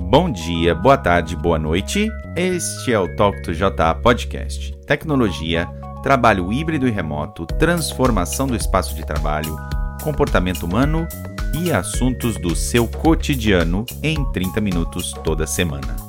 Bom dia, boa tarde, boa noite. Este é o Talk to JA Podcast. Tecnologia, trabalho híbrido e remoto, transformação do espaço de trabalho, comportamento humano e assuntos do seu cotidiano em 30 minutos toda semana.